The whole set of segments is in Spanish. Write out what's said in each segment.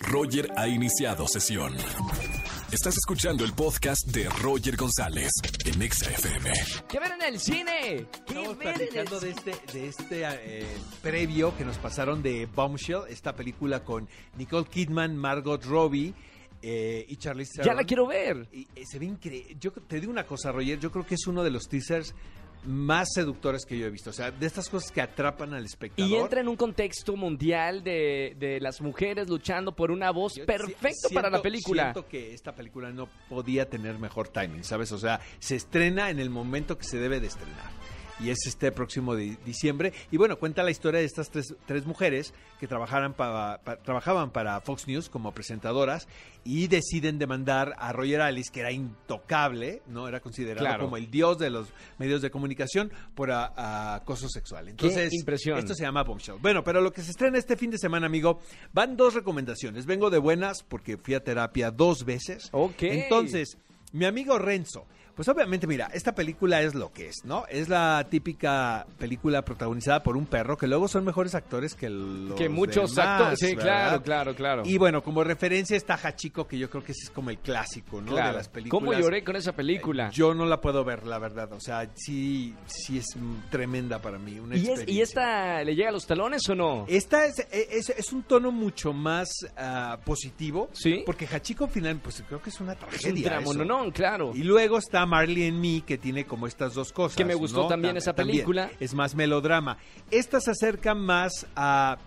Roger ha iniciado sesión. Estás escuchando el podcast de Roger González en Exa FM. ¿Qué ven en el cine? ¿Qué Estamos ven en el platicando de este, de este eh, previo que nos pasaron de Bombshell, esta película con Nicole Kidman, Margot Robbie eh, y Charlize Ya Theron. la quiero ver. Y, eh, se ve increíble. Yo te digo una cosa, Roger, yo creo que es uno de los teasers más seductores que yo he visto. O sea, de estas cosas que atrapan al espectador. Y entra en un contexto mundial de, de las mujeres luchando por una voz Yo perfecto para la película. Siento que esta película no podía tener mejor timing, ¿sabes? O sea, se estrena en el momento que se debe de estrenar. Y es este próximo di- diciembre. Y bueno, cuenta la historia de estas tres, tres mujeres que trabajaran para, pa- trabajaban para Fox News como presentadoras y deciden demandar a Roger Alice, que era intocable, ¿no? Era considerado Claro. como el dios de los medios de comunicación por a- a acoso sexual. Entonces, impresión. esto se llama Bombshell. Bueno, pero lo que se estrena este fin de semana, amigo, van dos recomendaciones. Vengo de buenas porque fui a terapia dos veces. Ok. Entonces, mi amigo Renzo, pues obviamente, mira, esta película es lo que es, ¿no? Es la típica película protagonizada por un perro que luego son mejores actores que los que muchos demás, actores. Sí, ¿verdad? claro, claro, claro. Y bueno, como referencia está Hachiko, que yo creo que ese es como el clásico, ¿no? Claro. De las películas. ¿Cómo lloré con esa película? Yo no la puedo ver, la verdad. O sea, sí, sí es tremenda para mí. Una ¿Y, es-. ¿Y esta le llega a los talones o no? Esta es, es, es un tono mucho más ah, positivo. Sí. Porque Hachiko al final, pues creo que es una Es un tragedia. dramononón, claro. Y luego está Marley and Me, que tiene como estas dos cosas. Que me gustó ¿no? también esa película. Es más melodrama. Esta se acerca más a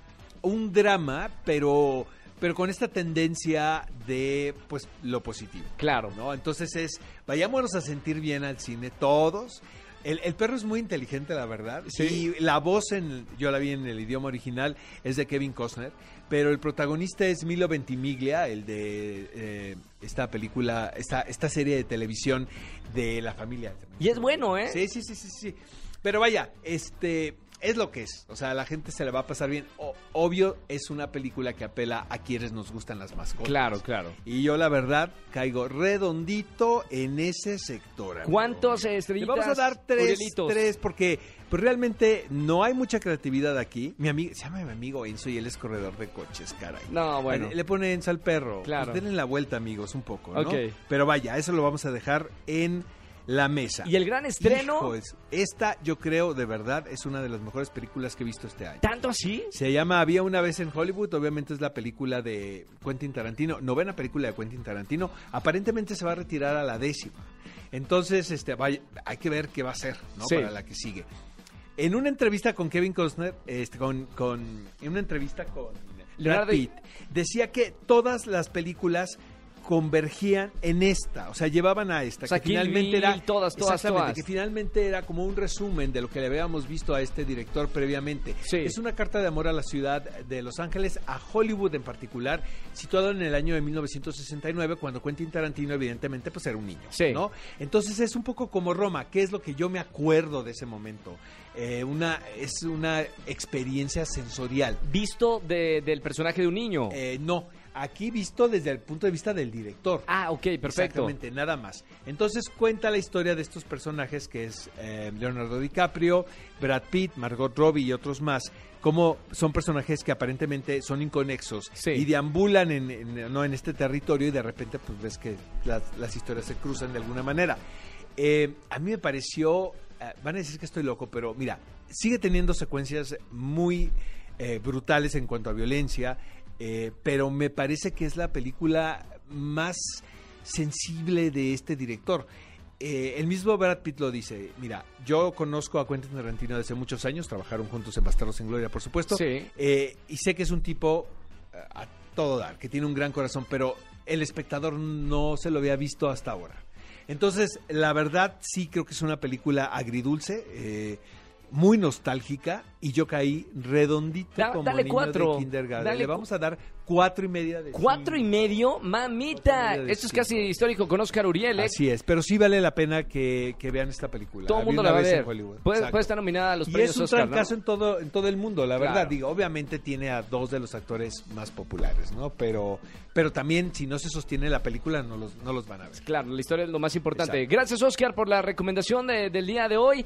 un drama, pero, pero con esta tendencia de pues lo positivo. Claro. ¿no? Entonces es, vayámonos a sentir bien al cine todos. El, el perro es muy inteligente, la verdad. Sí. Y la voz, en, yo la vi en el idioma original, es de Kevin Costner. Pero el protagonista es Milo Ventimiglia, el de eh, esta película, esta, esta serie de televisión de la familia. Y es bueno, ¿eh? Sí, sí, sí, sí, sí. Pero vaya, este es lo que es. O sea, a la gente se le va a pasar bien. O- obvio, es una película que apela a quienes nos gustan las mascotas. Claro, claro. Y yo, la verdad, caigo redondito en ese sector. amigo. ¿Cuántos Le estrellitas? vamos a dar tres, Urielitos? tres, porque pues, realmente no hay mucha creatividad aquí. Mi amigo, se llama mi amigo Enzo y él es corredor de coches, caray. No, bueno. Le, le pone Enzo al perro. Claro. Pues denle la vuelta, amigos, un poco, ¿no? Ok. Pero vaya, eso lo vamos a dejar en la mesa. Y el gran estreno, Hijos, esta, yo creo, de verdad, es una de las mejores películas que he visto este año. ¿tanto así? Se llama Había una vez en Hollywood, obviamente es la película de Quentin Tarantino, novena película de Quentin Tarantino, aparentemente se va a retirar a la décima. Entonces, este, vaya, hay que ver qué va a hacer, ¿no? Sí. Para la que sigue. En una entrevista con Kevin Costner, este, con, con, en una entrevista con Leonardo Brad Pitt, decía que todas las películas convergían en esta, o sea, llevaban a esta, O sea, que Kill finalmente Bill, era todas, todas, que finalmente era como un resumen de lo que le habíamos visto a este director previamente. Sí. Es una carta de amor a la ciudad de Los Ángeles, a Hollywood en particular, situado en el año de 1969, cuando Quentin Tarantino evidentemente pues era un niño, Sí. ¿no? Entonces es un poco como Roma, que es lo que yo me acuerdo de ese momento. Eh, una es una experiencia sensorial. Visto de- del personaje de un niño. Eh, no, aquí visto desde el punto de vista del director. ah, ok, perfecto. Exactamente, nada más. Entonces cuenta la historia de estos personajes que es eh, Leonardo DiCaprio, Brad Pitt, Margot Robbie y otros más. Como son personajes que aparentemente son inconexos Sí. y deambulan en, en- no, en este territorio y de repente pues ves que las, las historias se cruzan de alguna manera. Eh, a mí me pareció, eh, van a decir que estoy loco, pero mira, sigue teniendo secuencias muy eh, brutales en cuanto a violencia, eh, pero me parece que es la película más sensible de este director. Eh, el mismo Brad Pitt lo dice, mira, yo conozco a Quentin Tarantino desde muchos años, trabajaron juntos en Bastardos sin Gloria, por supuesto, Sí. eh, y sé que es un tipo a todo dar, que tiene un gran corazón, pero el espectador no se lo había visto hasta ahora. Entonces, la verdad sí creo que es una película agridulce, eh, muy nostálgica, y yo caí redondito Da- como dale niño cuatro, de kindergarten. dale Le vamos a dar cuatro y media de Cuatro y medio, mamita. media Esto es casi histórico con Oscar Uriel, ¿eh? Así es, pero sí vale la pena que, que vean esta película. Todo el mundo la va a ver. Puede, estar nominada a los Y premios es un Oscar, en todo, en todo el mundo, la verdad. Digo, obviamente tiene a dos de los actores más populares, ¿no? Pero, pero también, si no se sostiene la película, no los, no los van a ver. Claro, la historia es lo más importante. Exacto. Gracias, Oscar, por la recomendación de- del día de hoy.